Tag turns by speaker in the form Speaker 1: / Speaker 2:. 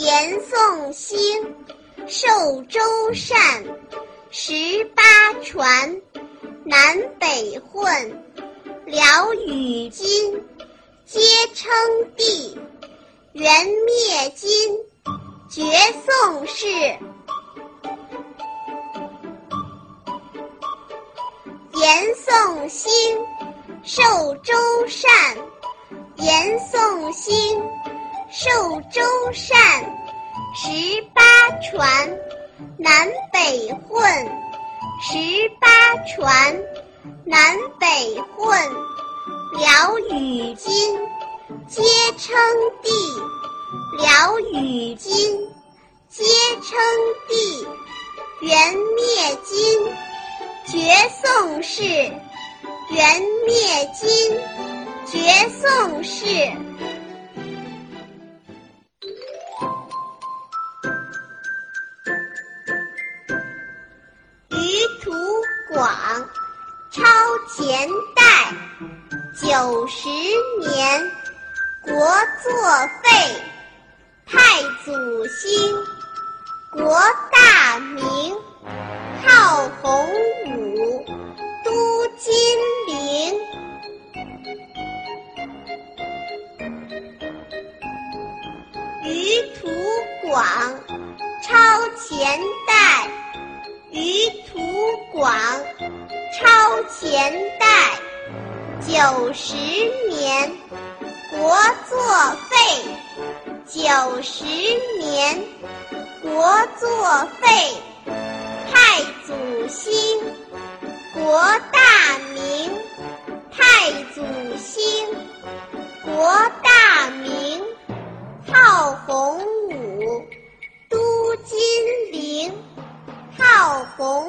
Speaker 1: 严宋兴，寿周善，十八传，南北混，辽与金，皆称帝。元灭金，绝宋氏。严宋兴，寿周善。严宋兴，寿周善。十八传，南北混。十八传，南北混。辽与金。皆称帝，辽与金，皆称帝。元灭金，绝宋氏。元灭金，绝宋氏。广，超前代，九十年。国作废，太祖兴，国大明，号洪武，都金陵。余图广，超前代；广，超前代，九十年。国作废，九十年。国作废，太祖兴，国大明。太祖兴，国大明，号洪武，都金陵。号洪